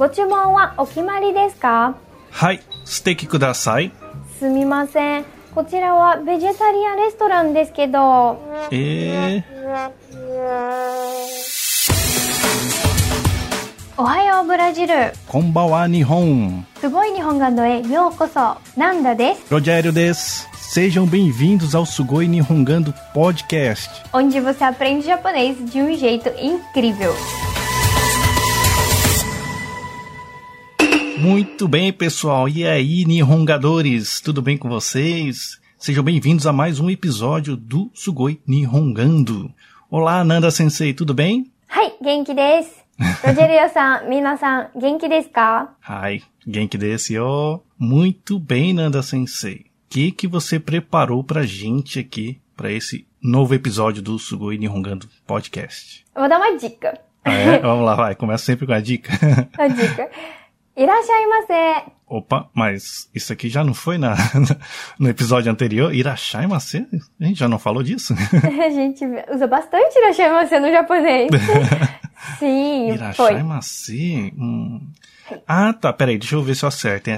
ご注文はお決まりですか？はい、ステください。すみません。こちらはベジタリアンレストランですけど。え、おはよう、ブラジル。こんばんは、日本。すごい日本画の絵、ようこそ。なんだですロジャエルです。Sejam bem-vindos ao Sugoi Nihongando Podcast, onde você aprende japonês de um jeito incrível. Muito bem, pessoal. E aí, Nihongadores, tudo bem com vocês? Sejam bem-vindos a mais um episódio do Sugoi Nihongando. Olá, Nanda Sensei, tudo bem? Hi, genki desu. Rogério-san, minasan, genki desu ka? Hi, genki desu yo. Muito bem, Nanda Sensei. O que, que você preparou pra gente aqui, para esse novo episódio do Sugoi Nihongando Podcast? Vou dar uma dica. Ah, é? Vamos lá, vai. Começa sempre com a dica. a dica. Irashaimase. Opa, mas isso aqui já não foi na, no episódio anterior? Irashaimase? A gente já não falou disso? a gente usa bastante Irashaimase no japonês. Sim, Irashaimase? Hum. Ah, tá, peraí, deixa eu ver se eu acerto.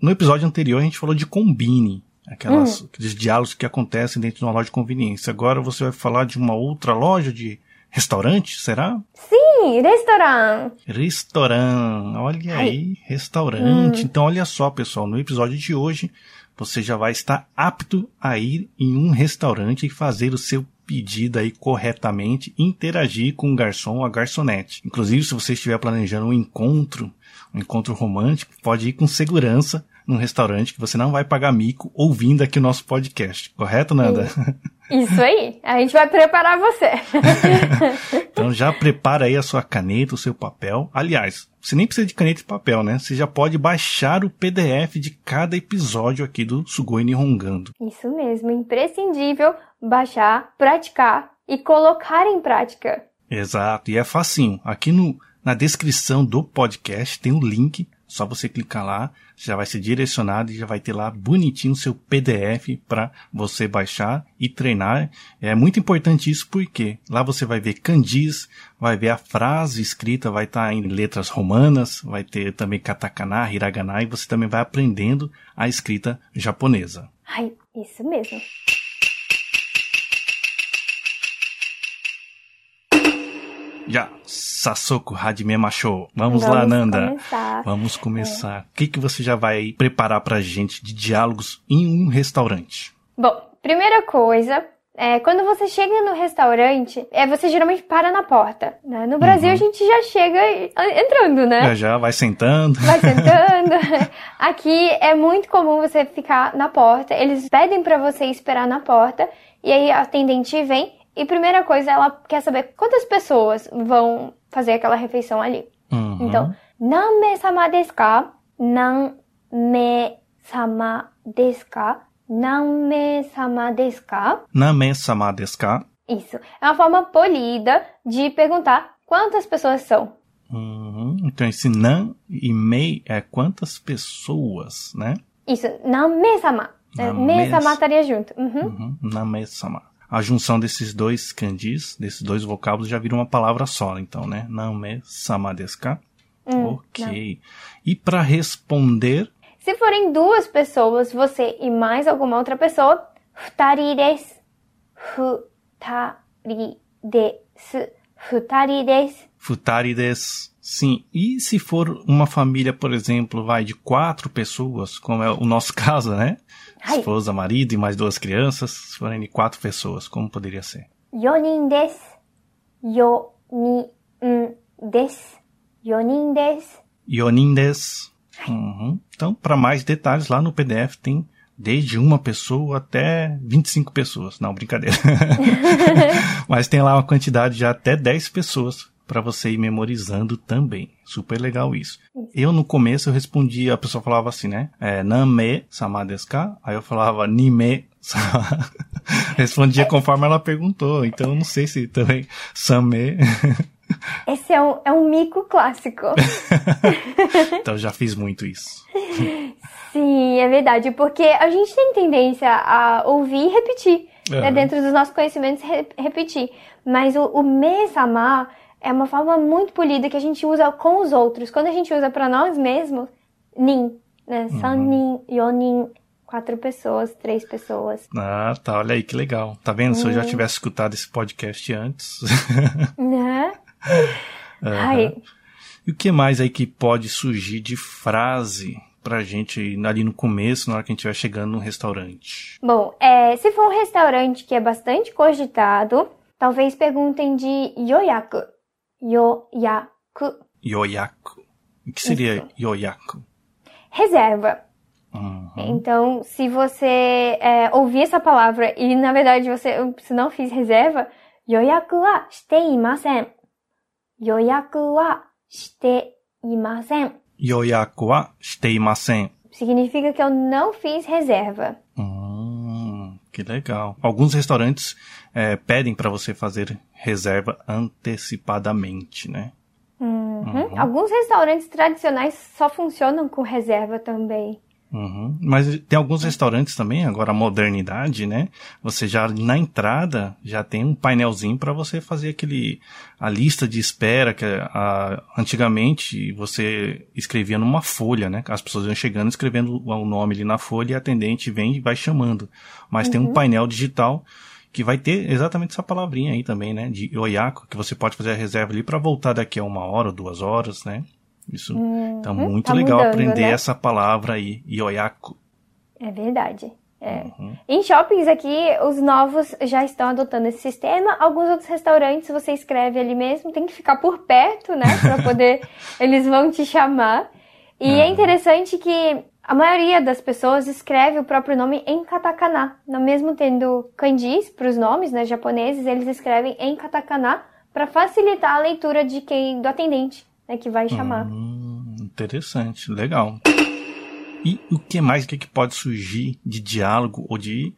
No episódio anterior a gente falou de combine. Aquelas. Hum. Aqueles diálogos que acontecem dentro de uma loja de conveniência. Agora você vai falar de uma outra loja de restaurante, será? Sim, restaurante. Restaurante. Olha aí, restaurante. Então, olha só, pessoal, no episódio de hoje, você já vai estar apto a ir em um restaurante e fazer o seu pedido aí corretamente, interagir com o garçom ou a garçonete. Inclusive, se você estiver planejando um encontro, um encontro romântico, pode ir com segurança num restaurante que você não vai pagar mico ouvindo aqui o nosso podcast. Correto, Nanda? Isso aí. A gente vai preparar você. Então já prepara aí a sua caneta, o seu papel. Aliás, você nem precisa de caneta e papel, né? Você já pode baixar o PDF de cada episódio aqui do Sugoi Nihongando. Isso mesmo, imprescindível baixar, praticar e colocar em prática. Exato, e é facinho. Aqui no, na descrição do podcast tem o link, só você clicar lá, já vai ser direcionado e já vai ter lá bonitinho o seu PDF para você baixar e treinar. É muito importante isso porque lá você vai ver kanjis, vai ver a frase escrita, vai estar em letras romanas, vai ter também katakana, hiragana e você também vai aprendendo a escrita japonesa. はい、isso mesmo. Já, Sasoku Hajimemashou. Vamos, lá, Vamos Nanda. começar. Vamos começar. O que, que você já vai preparar pra gente de diálogos em um restaurante? Bom, primeira coisa, é, quando você chega no restaurante, é, você geralmente para na porta. né? No Brasil a gente já chega entrando, né? Já já vai sentando. vai sentando. Aqui é muito comum você ficar na porta. Eles pedem pra você esperar na porta e aí a atendente vem e primeira coisa ela quer saber quantas pessoas vão fazer aquela refeição ali. Uhum. Então, nanme sama desu ka? Nanme sama desu ka? Nanme sama desu ka? Name-sama desu ka? Isso. É uma forma polida de perguntar quantas pessoas são. Uhum. Então esse nan e mei é quantas pessoas, né? Isso, nanme-sama. É, Nanme- Me-sama estaria junto. Uhum. Uhum. Name-sama. A junção desses dois kanjis, desses dois vocábulos, já vira uma palavra só, então, né? Name-sama desu ka? Hum, ok. E para responder, Se forem duas pessoas, você e mais alguma outra pessoa, futari desu. Futari desu. Futari desu. Futari desu. Sim. E se for uma família, por exemplo, vai de quatro pessoas, como é o nosso caso, né? esposa, marido e mais duas crianças, se forem de quatro pessoas, como poderia ser? Yonin desu. Yonin desu. Yonin desu. Yonin desu. Uhum. Então, para mais detalhes, lá no PDF tem desde uma pessoa até 25 pessoas. Não, brincadeira. Mas tem lá uma quantidade de até 10 pessoas para você ir memorizando também. Super legal isso. Eu no começo eu respondia, a pessoa falava assim, né? É, Name sama desu ka? Aí eu falava Nime. Respondia conforme ela perguntou. Então eu não sei se também Same. Esse é um, é um mico clássico. então eu já fiz muito isso. Sim, é verdade, porque a gente tem tendência a ouvir e repetir, né, Aham. dentro dos nossos conhecimentos, re- repetir. Mas o, o me-sama é uma forma muito polida que a gente usa com os outros. Quando a gente usa para nós mesmos, nin, né? Uhum. Sanin, yonin, quatro pessoas, três pessoas. Ah, tá. Olha aí que legal. Tá vendo? Se eu Uhum. já tivesse escutado esse podcast antes. Né? Aham. Ai, E o que mais aí que pode surgir de frase pra gente ali no começo, na hora que a gente estiver chegando no restaurante? Bom, é, se for um restaurante que é bastante cogitado, talvez perguntem de yoyaku. Yoyaku. Yoyaku. O que seria Isso. yoyaku? Reserva. Uhum. Então, se você é, ouvir essa palavra e na verdade você, você não fez reserva, yoyaku wa shite imasen. Yoyaku wa shite imasen. Yoyaku wa shiteimasen. Significa que eu não fiz reserva. Que legal. Alguns restaurantes é, pedem pra você fazer reserva antecipadamente, né? Uhum. Alguns restaurantes tradicionais só funcionam com reserva também. Uhum. Mas tem alguns restaurantes também, agora a modernidade, né? Você já na entrada já tem um painelzinho para você fazer aquele a lista de espera que a, antigamente você escrevia numa folha, né? As pessoas iam chegando escrevendo o nome ali na folha e a atendente vem e vai chamando. Mas tem um painel digital que vai ter exatamente essa palavrinha aí também, né? De Oyako, que você pode fazer a reserva ali para voltar daqui a uma hora ou duas horas, né? Isso tá muito tá legal mudando, aprender né? essa palavra aí, Yoyaku. É verdade. É. Uhum. Em shoppings aqui, os novos já estão adotando esse sistema. Alguns outros restaurantes você escreve ali mesmo, tem que ficar por perto, né? Pra poder. eles vão te chamar. E é Uhum. interessante que a maioria das pessoas escreve o próprio nome em katakana. Não mesmo tendo kanjis para os nomes, né, japoneses, eles escrevem em katakana para facilitar a leitura de quem do atendente, né, que vai chamar. Hum, interessante, legal. E o que mais que, que pode surgir de diálogo ou de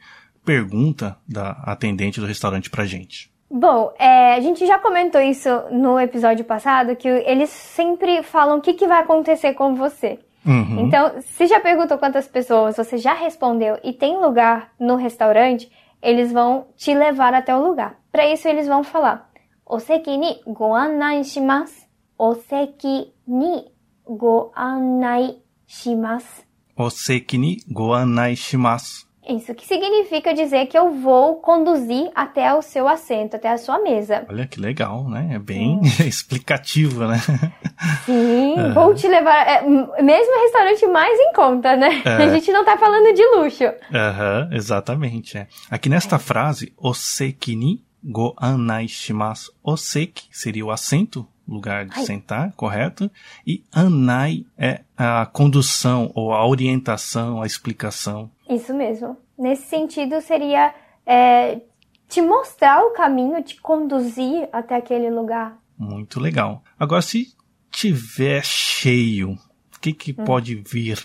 pergunta da atendente do restaurante pra gente? Bom, é, a gente já comentou isso no episódio passado, que eles sempre falam o que, que vai acontecer com você. Uhum. Então, se já perguntou quantas pessoas você já respondeu e tem lugar no restaurante, eles vão te levar até o lugar. Para isso, eles vão falar: Oseki ni shimasu. Oseki ni go annai shimasu. Ni. Isso que significa dizer que eu vou conduzir até o seu assento, até a sua mesa. Olha que legal, né? É bem explicativo, né? Sim, vou te levar. é, mesmo o restaurante mais em conta, né? É. A gente não tá falando de luxo. Aham, exatamente. É. Aqui nesta frase, oseki ni go anai shimasu. Oseki seria o assento, lugar de Ai. sentar, correto? E anai é a condução ou a orientação, a explicação. Isso mesmo. Nesse sentido, seria é, te mostrar o caminho, te conduzir até aquele lugar. Muito legal. Agora, se tiver cheio, o que, que pode vir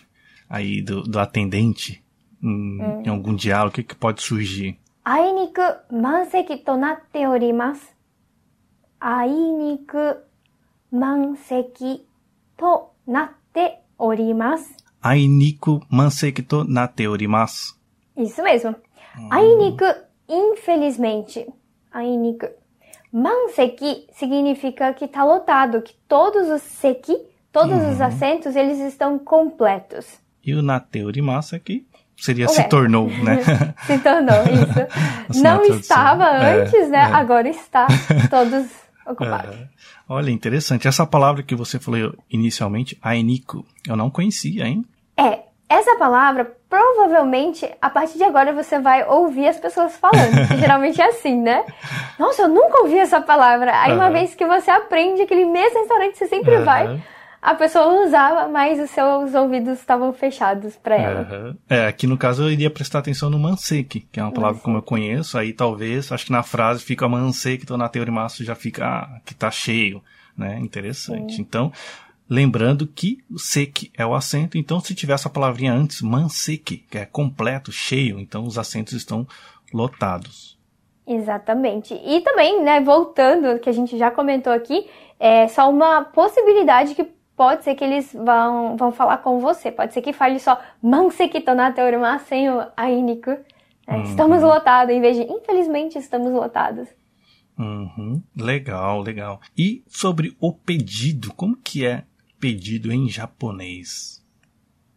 aí do, do atendente em, em algum diálogo? O que, que pode surgir? あいにく満席となっております。あいにく 満席となっております。 Ainiku manseki to nateorimasu. Isso mesmo. Ainiku, infelizmente. Ainiku. Manseki significa que está lotado, que todos os seki, todos os assentos, eles estão completos. E o nateorimasu aqui seria Ué. se tornou, né? Se tornou isso. Assim, Não na tradução. estava É, antes, né? é. Agora está. Todos Aham. Olha, interessante. Essa palavra que você falou inicialmente, ainiku, eu não conhecia, hein? É, essa palavra, provavelmente, a partir de agora você vai ouvir as pessoas falando. geralmente é assim, né? Nossa, eu nunca ouvi essa palavra. Aí uma Aham. vez que você aprende aquele mesmo restaurante, você sempre vai. A pessoa usava, mas os seus ouvidos estavam fechados pra ela. Aham. É, aqui no caso eu iria prestar atenção no manseki, que é uma palavra como eu conheço, aí talvez, acho que na frase fica manseki, então na teorimaço já fica ah, que tá cheio, né? Interessante. Então, lembrando que o seki é o acento, então se tiver essa palavrinha antes, manseki, que é completo, cheio, então os acentos estão lotados. Exatamente. E também, né, voltando, que a gente já comentou aqui, é só uma possibilidade que pode ser que eles vão, vão falar com você. Pode ser que fale só o Ainiku. né? Estamos lotados, em vez de infelizmente estamos lotados. Uhum. Legal, legal. E sobre o pedido, como que é pedido em japonês?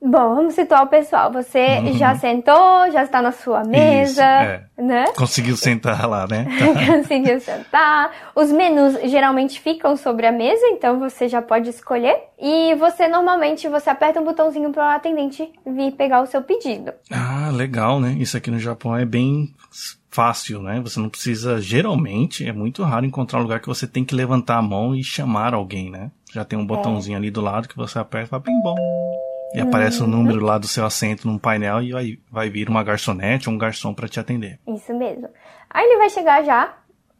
Bom, vamos situar o pessoal. Você uhum. já sentou, já está na sua mesa, Isso, é. né? Conseguiu sentar lá, né? Conseguiu sentar. Os menus geralmente ficam sobre a mesa, então você já pode escolher. E você normalmente você aperta um botãozinho para o atendente vir pegar o seu pedido. Ah, legal, né? Isso aqui no Japão é bem fácil, né? Você não precisa, geralmente, é muito raro encontrar um lugar que você tem que levantar a mão e chamar alguém, né? Já tem um botãozinho é. ali do lado que você aperta e fala, bem bom. E aparece o um número lá do seu assento num painel e vai, vai vir uma garçonete ou um garçom para te atender. Isso mesmo. Aí ele vai chegar já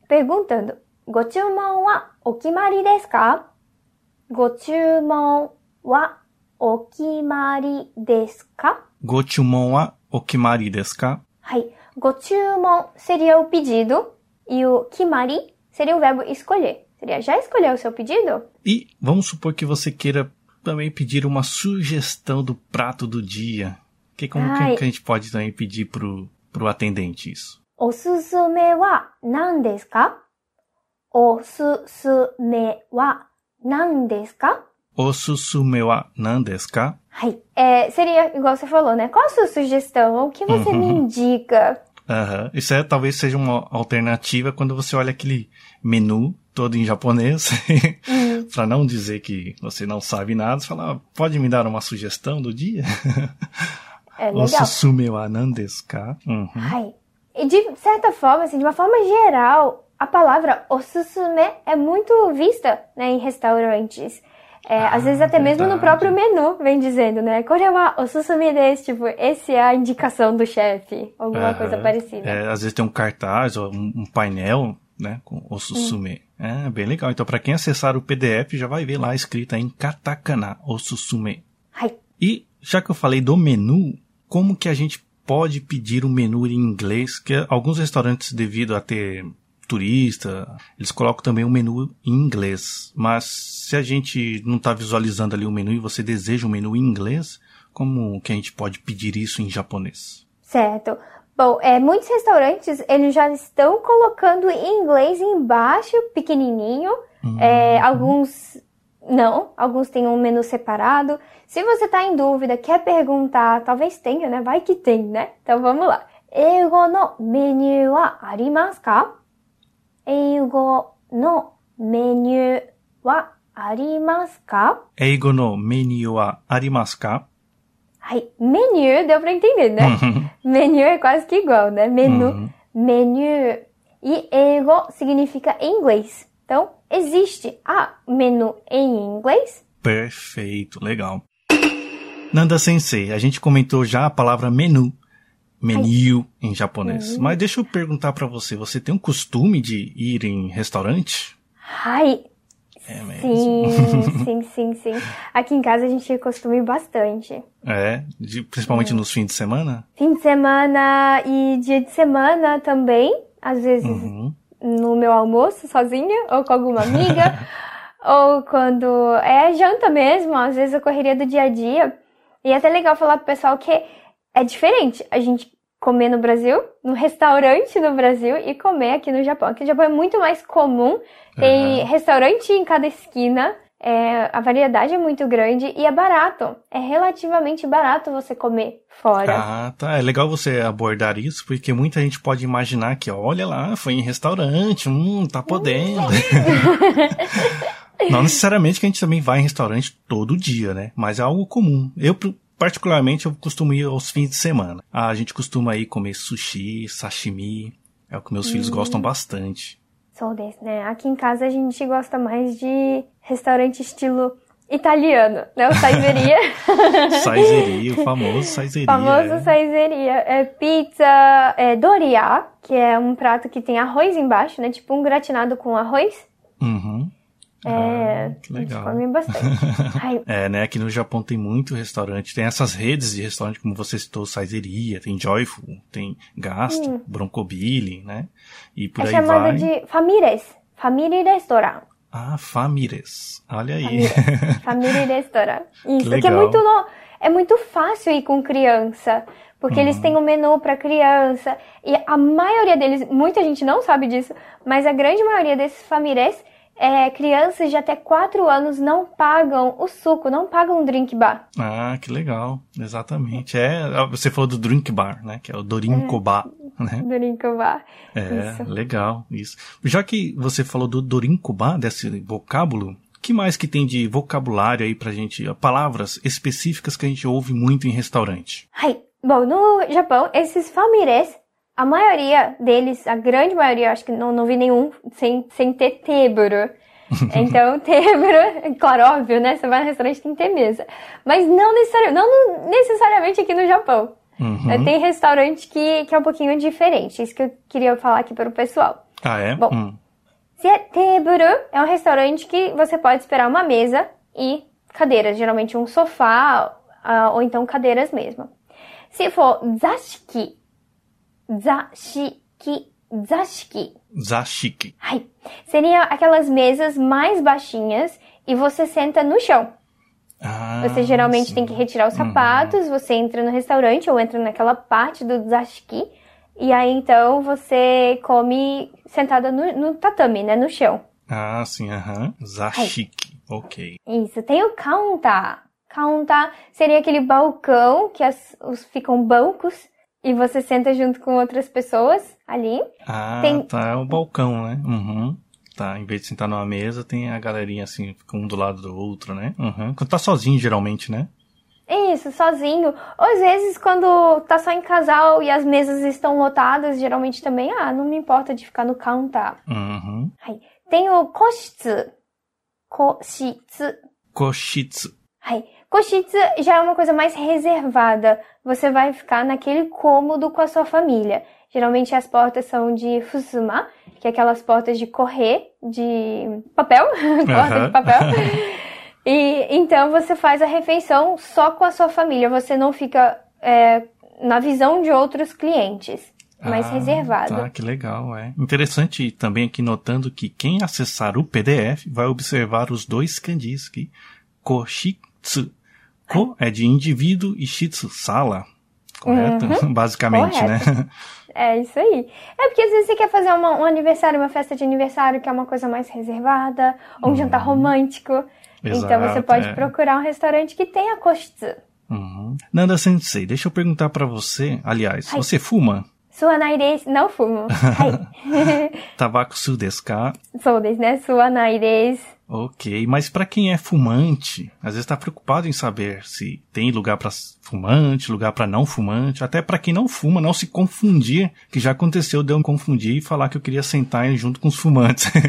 perguntando: Gochumon wa okimari desu ka? Gochumon wa okimari desu ka? Gochumon wa okimari desu ka? Hai. Gochumon seria o pedido e o kimari seria o verbo escolher. Seria já escolher o seu pedido? E vamos supor que você queira também pedir uma sugestão do prato do dia. Que como que, que, a gente pode também pedir pro, pro atendente isso? O susume wa nan desu ka? O susume wa nan desu ka? O susume wa nan desu ka? É, seria igual você falou, né? Qual a sua sugestão? O que você uhum. me indica? Uhum. Isso é, talvez seja uma alternativa quando você olha aquele menu todo em japonês, uhum. para não dizer que você não sabe nada, você fala, ah, pode me dar uma sugestão do dia? É legal. Osusume wa nan desu ka? Uhum. E de certa forma, assim, de uma forma geral, a palavra osusume é muito vista né, em restaurantes. É, ah, às vezes até verdade. mesmo no próprio menu vem dizendo, né? Korewa osusume desu, tipo, esse é a indicação do chefe, alguma coisa parecida. É, às vezes tem um cartaz ou um, painel, né, com osusume. Hum. É, bem legal. Então, para quem acessar o PDF, já vai ver lá escrita em katakana osusume. Hai. E, já que eu falei do menu, como que a gente pode pedir um menu em inglês? Que alguns restaurantes, devido a ter turista, eles colocam também o um menu em inglês. Mas se a gente não está visualizando ali o menu e você deseja um menu em inglês, como que a gente pode pedir isso em japonês? Certo. Bom, é, muitos restaurantes eles já estão colocando em inglês embaixo, pequenininho. É, uhum. alguns não, alguns têm um menu separado. Se você está em dúvida, quer perguntar, talvez tenha, né? Vai que tem, né? Então vamos lá. Eigo no menu wa arimasu ka? No menu wa arimasu ka? No menu wa arimasu ka? Ai, menu deu para entender, né? Uhum. menu é quase que igual, né? Menu. Uhum. Menu. E ego significa em inglês. Então, existe a menu em inglês. Perfeito, legal. Nanda Sensei, a gente comentou já a palavra menu, menu em japonês. Uhum. Mas deixa eu perguntar para você, você tem um costume de ir em restaurante? Ai, é mesmo? Sim, sim, sim, sim. Aqui em casa a gente costuma bastante. É, de, principalmente nos fins de semana? Fim de semana e dia de semana também. Às vezes uhum. no meu almoço sozinha ou com alguma amiga. ou quando é janta mesmo, às vezes a correria do dia a dia. E é até legal falar pro pessoal que é diferente a gente comer no Brasil, no restaurante no Brasil e comer aqui no Japão. Aqui no Japão é muito mais comum, tem uhum. restaurante em cada esquina, é, a variedade é muito grande e é barato. É relativamente barato você comer fora. Ah, tá. É legal você abordar isso, porque muita gente pode imaginar que, olha lá, foi em restaurante, hum, tá podendo. Não necessariamente que a gente também vai em restaurante todo dia, né? Mas é algo comum. Eu, particularmente eu costumo ir aos fins de semana. Ah, a gente costuma ir comer sushi, sashimi, é o que meus filhos gostam bastante. Sou desse, né? Aqui em casa a gente gosta mais de restaurante estilo italiano, né? O saizeria. saizeria, o famoso saizeria. famoso é. saizeria. É pizza é, doria, que é um prato que tem arroz embaixo, né? Tipo um gratinado com arroz. Uhum. É, ah, legal. come bastante. é, né? Aqui no Japão tem muito restaurante. Tem essas redes de restaurante, como você citou, Saizeria, tem Joyful, tem Gasto, hum. Broncobili, né? E por é aí chamada vai. de Famires. Family Restaurant. Ah, Famires. Olha aí. Family Restaurant. Isso, que, que é muito, no... é muito fácil ir com criança. Porque eles têm um menu para criança. E a maioria deles, muita gente não sabe disso, mas a grande maioria desses famílias, é, crianças de até 4 anos não pagam o suco, não pagam o drink bar. Ah, que legal. Exatamente. É, você falou do drink bar, né? Que é o Dorinco Bar. Né? Dorinco bar. É, Isso. legal, isso. Já que você falou do Dorinco Bar, desse vocábulo, que mais que tem de vocabulário aí pra gente, palavras específicas que a gente ouve muito em restaurante? はい。Bom, no Japão, esses famílias, a maioria deles, a grande maioria, acho que não, não vi nenhum sem, sem ter teburo. Então, teburo, claro, óbvio, né? Você vai no restaurante tem que ter mesa. Mas não necessariamente, não necessariamente aqui no Japão. Uhum. Tem restaurante que, que é um pouquinho diferente. Isso que eu queria falar aqui para o pessoal. Ah, é? Bom. Hum. Se é é um restaurante que você pode esperar uma mesa e cadeiras, geralmente um sofá ah, ou então cadeiras mesmo. Se for zashiki, zashiki, zashiki, Zashiki. ai, seria aquelas mesas mais baixinhas e você senta no chão. Ah, Você geralmente sim. tem que retirar os sapatos, você entra no restaurante ou entra naquela parte do zashiki e aí então você come sentada no, no tatame, né, no chão. Ah, sim, aham. Zashiki. Ok. Isso, tem o counter. Counter seria aquele balcão que as, os, ficam bancos e você senta junto com outras pessoas ali. Ah, Tem- tá. É o balcão, né? Uhum. Tá, em vez de sentar numa mesa, tem a galerinha assim, um do lado do outro, né? Uhum. Quando tá sozinho, geralmente, né? Isso, sozinho. Ou às vezes quando tá só em casal e as mesas estão lotadas, geralmente também, ah, não me importa de ficar no counter. Uhum. Hai. Tem o koshitsu. Koshitsu. Koshitsu. Hai. Koshitsu já é uma coisa mais reservada. Você vai ficar naquele cômodo com a sua família. Geralmente as portas são de fusuma, que é aquelas portas de correr, de papel, porta Aham. de papel. E então você faz a refeição só com a sua família. Você não fica é, na visão de outros clientes, mais Ah, reservado. Tá, que legal, é. Interessante também aqui notando que quem acessar o PDF vai observar os dois kanjis aqui. Koshitsu. Ko é de indivíduo e shitsu, sala. Correto? Basicamente, né? É isso aí. É porque às vezes você quer fazer uma- um aniversário, uma festa de aniversário, que é uma coisa mais reservada, ou um jantar romântico. então você Uhum. Exato, pode é. procurar um restaurante que tenha koshitsu. Uhum. Nanda Sensei, deixa eu perguntar pra você. Aliás, Ai. você fuma? Suanai desu. Não fumo. Tabaco su desu ka? Sou desu, né? Suanai desu. Ok, mas pra quem é fumante, às vezes tá preocupado em saber se tem lugar pra fumante, lugar pra não fumante, até pra quem não fuma, não se confundir, que já aconteceu de eu me confundir e falar que eu queria sentar junto com os fumantes.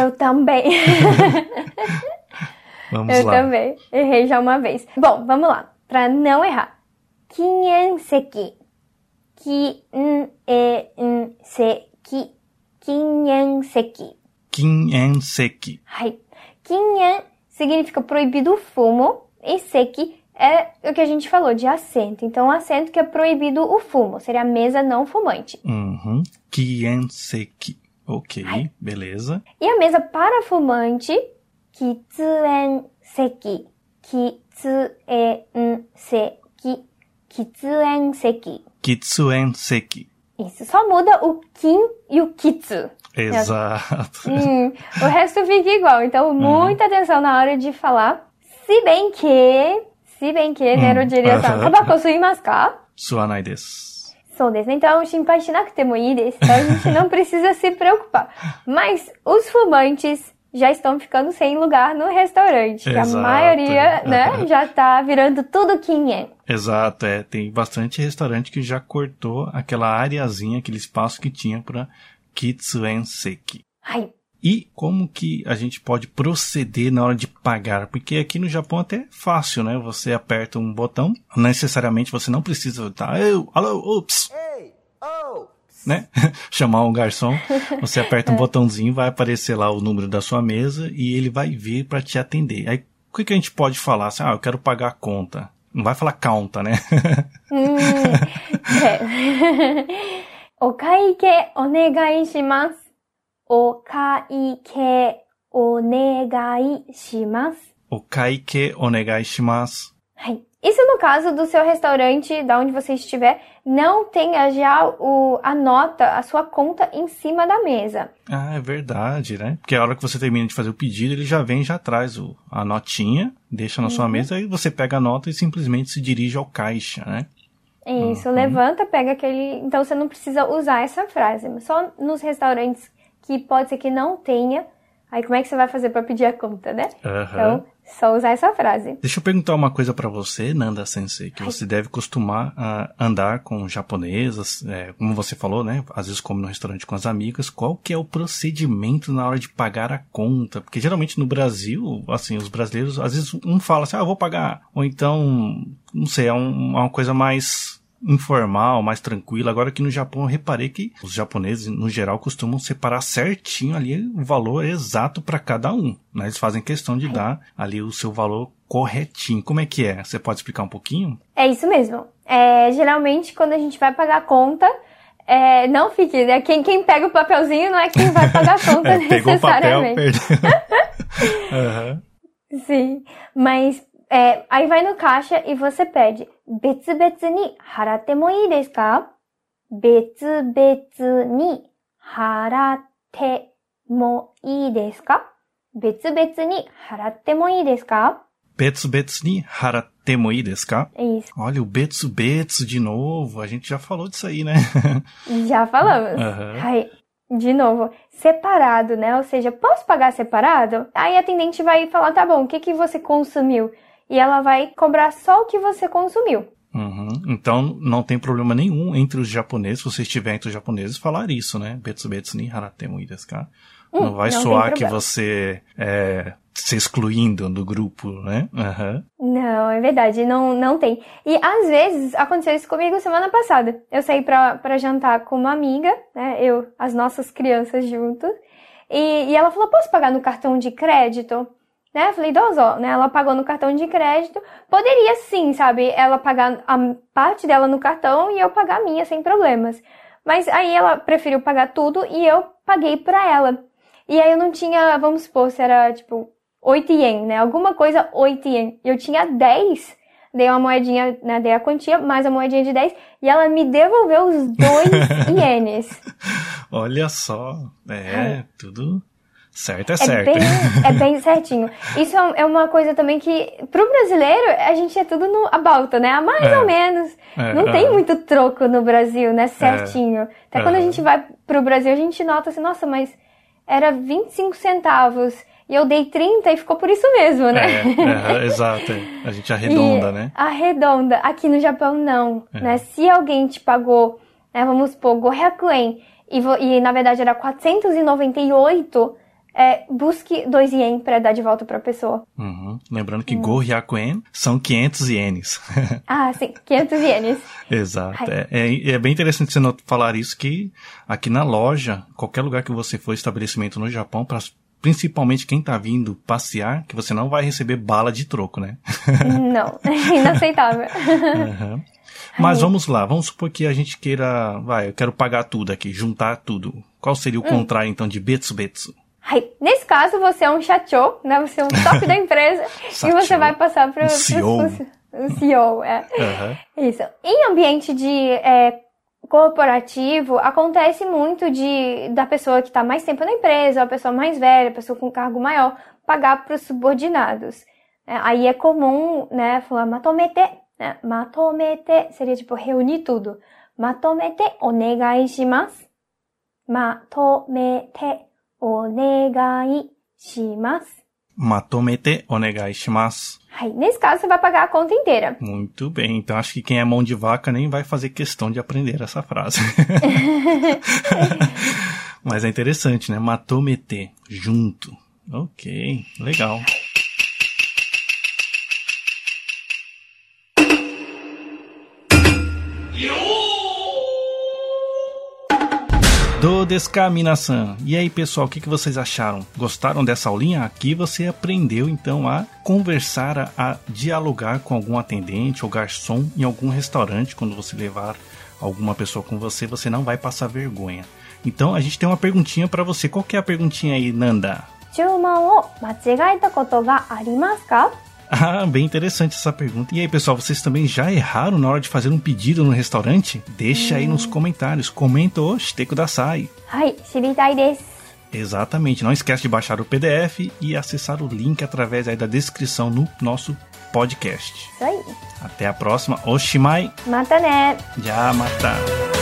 Eu também. Vamos Eu lá. também. Errei já uma vez. Bom, vamos lá. Pra não errar. Kinyenseki. Kinyenseki. Kinyenseki. Kinenseki. Hai. Significa proibido o fumo e seki é o que a gente falou de assento. Então, assento que é proibido o fumo. Seria a mesa não fumante. Uhum. Kienseki. Ok, Ai. beleza. E a mesa para fumante, kitsuen-seki. Kitsuen-seki. Kitsuen-seki. Kitsuen-seki. Isso, só muda o kin e o kitsu. Exato. Hum, o resto fica igual, então muita atenção na hora de falar. Se bem que, se bem que, né, diria assim, aham. tabako suimasu ka? Suanai desu. Então, shinpai shinakute mo ii desu. Então, a gente não precisa se preocupar. Mas os fumantes já estão ficando sem lugar no restaurante. que a maioria, né, já tá virando tudo quinhen. Exato, é. Tem bastante restaurante que já cortou aquela areazinha, aquele espaço que tinha para Kitsuen-seki. Ai, E como que a gente pode proceder na hora de pagar? Porque aqui no Japão até é fácil, né? Você aperta um botão, necessariamente você não precisa estar, eu, alô, ups, Hey! Oh! né? Chamar um garçom, você aperta um é. botãozinho, vai aparecer lá o número da sua mesa e ele vai vir para te atender. Aí o que, que a gente pode falar? Assim, ah, eu quero pagar a conta. Não vai falar conta, né? hum, é. o kaike onegai shimasu. O kaike onegai shimasu. O kaike onegai shimasu. Isso no caso do seu restaurante, da onde você estiver, não tenha já o, a nota, a sua conta em cima da mesa. Ah, é verdade, né? Porque a hora que você termina de fazer o pedido, ele já vem, já traz o, a notinha, deixa na uhum. sua mesa, aí você pega a nota e simplesmente se dirige ao caixa, né? Isso, uhum. levanta, pega aquele. Então você não precisa usar essa frase. Só nos restaurantes que pode ser que não tenha. Aí como é que você vai fazer para pedir a conta, né? Uhum. Então, só usar essa frase. Deixa eu perguntar uma coisa para você, Nanda Sensei, que Ai. você deve costumar uh, andar com japonesas, é, como você falou, né? Às vezes come no restaurante com as amigas. Qual que é o procedimento na hora de pagar a conta? Porque geralmente no Brasil, assim, os brasileiros, às vezes um fala assim, ah, eu vou pagar. Ou então, não sei, é um, uma coisa mais informal, mais tranquila. Agora aqui no Japão eu reparei que os japoneses, no geral, costumam separar certinho ali o valor exato para cada um. Né? Eles fazem questão de dar ali o seu valor corretinho. Como é que é? Você pode explicar um pouquinho? É isso mesmo. É, geralmente, quando a gente vai pagar a conta, é, não fique, né? Quem, quem pega o papelzinho não é quem vai pagar a conta é, necessariamente. Pegou o papel, uhum. Sim, mas é, aí vai no caixa e você pede betsu betsu ni harate mo ii desu ka? Betsu betsu ni harate mo ii desu ka? Betsu betsu ni harate mo ii desu ka? Betsu betsu ni harate mo ii desu ka? Isso. Olha, o betsu betsu de novo. A gente já falou disso aí, né? já falamos. Uhum. Aí, de novo, separado, né? Ou seja, posso pagar separado? Aí a atendente vai falar, tá bom, o que, que você consumiu? E ela vai cobrar só o que você consumiu. Uhum. Então não tem problema nenhum entre os japoneses, se você estiver entre os japoneses, falar isso, né? Betsu betsu ni haratemu desu ka? Hum, não vai não soar que você é se excluindo do grupo, né? Uhum. Não, é verdade, não, não tem. E às vezes aconteceu isso comigo semana passada. Eu saí pra, pra jantar com uma amiga, né? Eu, as nossas crianças juntos. E, e ela falou: posso pagar no cartão de crédito? Né? Falei, Dozó, né? Ela pagou no cartão de crédito. Poderia sim, sabe? Ela pagar a parte dela no cartão e eu pagar a minha sem problemas. Mas aí ela preferiu pagar tudo e eu paguei pra ela. E aí eu não tinha, vamos supor, se era tipo 8 ien, né? Alguma coisa 8 ien. Eu tinha 10. Dei uma moedinha, né? Dei a quantia, mais a moedinha de 10. E ela me devolveu os dois ienes. Olha só. É, tudo Certo é, é certo. Bem, é bem certinho. Isso é, é uma coisa também que, pro brasileiro, a gente é tudo no abalta, né? A mais é. ou menos. É, não tem muito troco no Brasil, né? Certinho. Até quando a gente vai pro Brasil, a gente nota assim, nossa, mas era 25 centavos. E eu dei 30 e ficou por isso mesmo, né? É, exato. A gente arredonda, e né? Arredonda. Aqui no Japão, não. Né? Se alguém te pagou, né, vamos supor, Gohyaku-en, e, e na verdade era 498 é, busque dois ien para dar de volta para a pessoa. Uhum. Lembrando que hum. Goryakuen são 500 ienes. ah, sim, 500 ienes. Exato. É, é, é, bem interessante você falar isso que aqui na loja, qualquer lugar que você for, estabelecimento no Japão, para principalmente quem tá vindo passear, que você não vai receber bala de troco, né? não, inaceitável. Uhum. Mas vamos lá, vamos supor que a gente queira, vai, eu quero pagar tudo aqui, juntar tudo. Qual seria o hum. contrário então de betsu betsu? Nesse caso, você é um chacho, né? Você é um top da empresa e você vai passar para o CEO. O CEO, é. Uhum. Isso. Em ambiente de é, corporativo, acontece muito de da pessoa que está mais tempo na empresa, a pessoa mais velha, a pessoa com cargo maior, pagar para os subordinados. É, aí é comum, né, falar matomete, né? Matomete seria tipo reunir tudo. Matomete onegai shimasu. Matomete お願いします。Matomete onegai shimasu. Nesse caso, você vai pagar a conta inteira. Muito bem. Então, acho que quem é mão de vaca nem vai fazer questão de aprender essa frase. Mas é interessante, né? Matomete, junto. Ok, legal. どうですか、minasan? E aí, pessoal, o que, que vocês acharam? Gostaram dessa aulinha? Aqui você aprendeu, então, a conversar, a, a dialogar com algum atendente ou garçom em algum restaurante. Quando você levar alguma pessoa com você, você não vai passar vergonha. Então, a gente tem uma perguntinha para você. Qual que é a perguntinha aí, Nanda? 注文を間違えたことがありますか ah, bem interessante essa pergunta. E aí, pessoal, vocês também já erraram na hora de fazer um pedido no restaurante? Deixa hum. aí nos comentários. Comenta o Shiteku Dasai. Ai, shiritai desu. Exatamente. Não esquece de baixar o PDF e acessar o link através aí da descrição no nosso podcast. Isso aí. Até a próxima. Oshimai. Mata né. Já mata.